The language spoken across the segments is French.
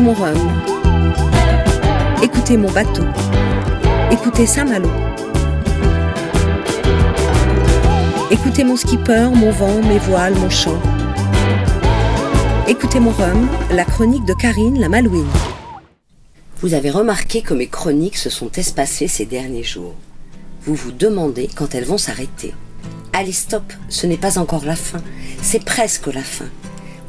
Écoutez mon rhum. Écoutez mon bateau. Écoutez Saint-Malo. Écoutez mon skipper, mon vent, mes voiles, mon chant. Écoutez mon rhum, la chronique de Karine la Malouine. Vous avez remarqué que mes chroniques se sont espacées ces derniers jours. Vous vous demandez quand elles vont s'arrêter. Allez, stop, ce n'est pas encore la fin, c'est presque la fin.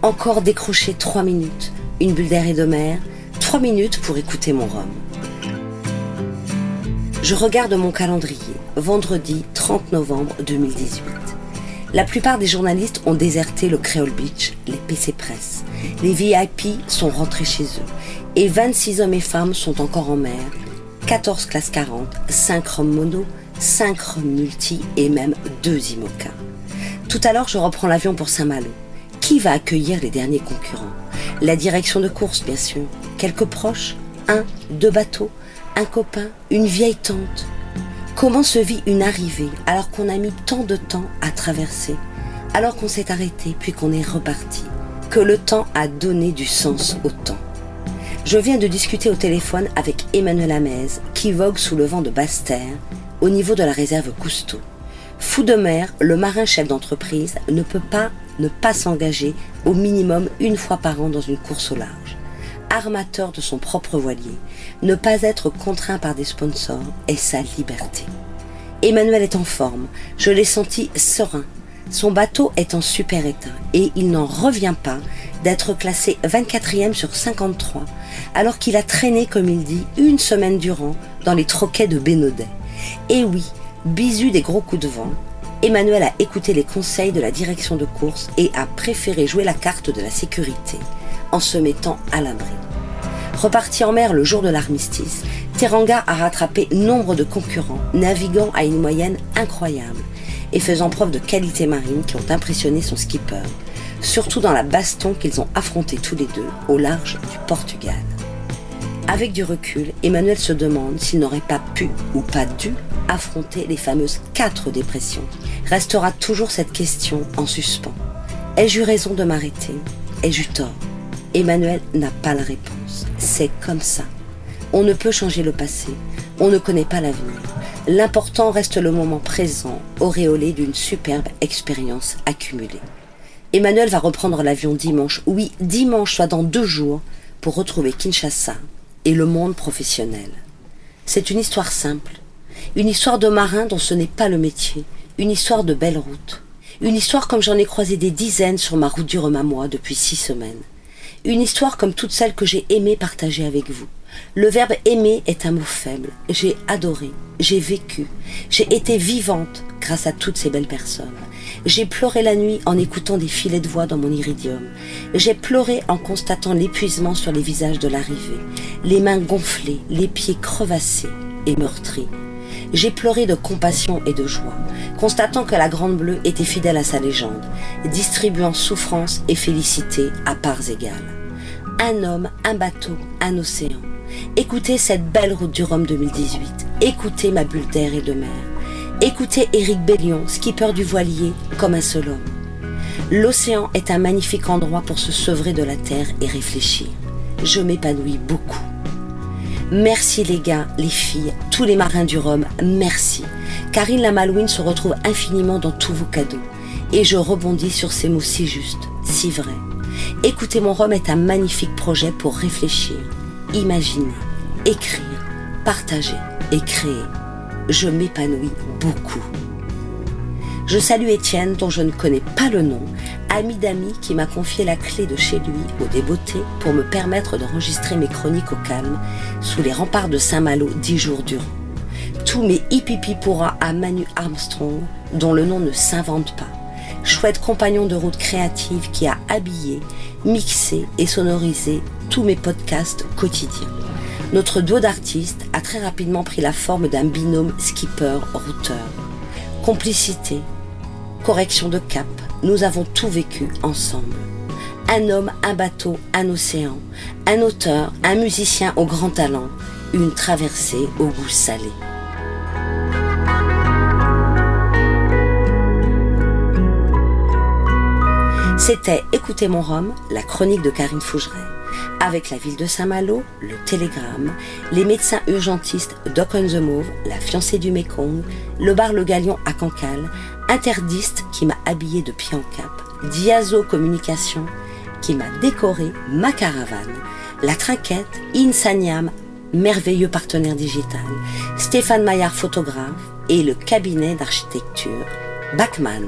Encore décrocher trois minutes, une bulle d'air et de mer, trois minutes pour écouter mon rhum. Je regarde mon calendrier, vendredi 30 novembre 2018. La plupart des journalistes ont déserté le Creole Beach, les PC Press. Les VIP sont rentrés chez eux. Et 26 hommes et femmes sont encore en mer. 14 classes 40, 5 rhum mono, 5 rhum multi et même 2 IMOCA. Tout à l'heure, je reprends l'avion pour Saint-Malo. Qui va accueillir les derniers concurrents? La direction de course, bien sûr. Quelques proches Un, deux bateaux Un copain Une vieille tante Comment se vit une arrivée alors qu'on a mis tant de temps à traverser, alors qu'on s'est arrêté puis qu'on est reparti, que le temps a donné du sens au temps Je viens de discuter au téléphone avec Emmanuel Hamez, qui vogue sous le vent de Basse-Terre, au niveau de la réserve Cousteau. Fou de mer, le marin chef d'entreprise ne peut pas ne pas s'engager au minimum une fois par an dans une course au large armateur de son propre voilier, ne pas être contraint par des sponsors est sa liberté. Emmanuel est en forme, je l'ai senti serein. Son bateau est en super état et il n'en revient pas d'être classé 24e sur 53, alors qu'il a traîné, comme il dit, une semaine durant dans les troquets de Bénodet. Et oui, bisu des gros coups de vent, Emmanuel a écouté les conseils de la direction de course et a préféré jouer la carte de la sécurité en se mettant à l'abri. Reparti en mer le jour de l'armistice, Teranga a rattrapé nombre de concurrents, naviguant à une moyenne incroyable et faisant preuve de qualité marine qui ont impressionné son skipper, surtout dans la baston qu'ils ont affronté tous les deux au large du Portugal. Avec du recul, Emmanuel se demande s'il n'aurait pas pu ou pas dû affronter les fameuses quatre dépressions. Restera toujours cette question en suspens. Ai-je eu raison de m'arrêter? Ai-je eu tort? Emmanuel n'a pas la réponse. C'est comme ça. On ne peut changer le passé. On ne connaît pas l'avenir. L'important reste le moment présent, auréolé d'une superbe expérience accumulée. Emmanuel va reprendre l'avion dimanche, oui, dimanche, soit dans deux jours, pour retrouver Kinshasa et le monde professionnel. C'est une histoire simple, une histoire de marin dont ce n'est pas le métier, une histoire de belle route, une histoire comme j'en ai croisé des dizaines sur ma route du Rhum depuis six semaines. Une histoire comme toutes celles que j'ai aimé partager avec vous. Le verbe aimer est un mot faible. J'ai adoré, j'ai vécu, j'ai été vivante grâce à toutes ces belles personnes. J'ai pleuré la nuit en écoutant des filets de voix dans mon iridium. J'ai pleuré en constatant l'épuisement sur les visages de l'arrivée, les mains gonflées, les pieds crevassés et meurtris. J'ai pleuré de compassion et de joie, constatant que la Grande Bleue était fidèle à sa légende, distribuant souffrance et félicité à parts égales. Un homme, un bateau, un océan. Écoutez cette belle route du Rhum 2018. Écoutez ma bulle d'air et de mer. Écoutez Éric Bellion, skipper du voilier, comme un seul homme. L'océan est un magnifique endroit pour se sevrer de la terre et réfléchir. Je m'épanouis beaucoup. Merci les gars, les filles, tous les marins du Rhum, merci. Karine la Malouine se retrouve infiniment dans tous vos cadeaux. Et je rebondis sur ces mots si justes, si vrais. Écoutez mon Rhum est un magnifique projet pour réfléchir, imaginer, écrire, partager et créer. Je m'épanouis beaucoup. Je salue Étienne, dont je ne connais pas le nom, ami d'ami qui m'a confié la clé de chez lui au débeauté pour me permettre d'enregistrer mes chroniques au calme sous les remparts de Saint-Malo dix jours durant. Tous mes hippipi pourra à Manu Armstrong, dont le nom ne s'invente pas. Chouette compagnon de route créative qui a habillé, mixé et sonorisé tous mes podcasts quotidiens. Notre duo d'artistes a très rapidement pris la forme d'un binôme skipper-routeur. Complicité, correction de cap, nous avons tout vécu ensemble. Un homme, un bateau, un océan, un auteur, un musicien au grand talent, une traversée au goût salé. C'était Écoutez mon rhum, la chronique de Karine Fougeret. Avec la ville de Saint-Malo, le Télégramme, les médecins urgentistes Doc on the Move, la fiancée du Mekong, le bar Le Galion à Cancale, Interdiste qui m'a habillé de pied en cap, Diazo Communication qui m'a décoré ma caravane, la Trinquette, Insaniam, merveilleux partenaire digital, Stéphane Maillard photographe et le cabinet d'architecture Bachmann.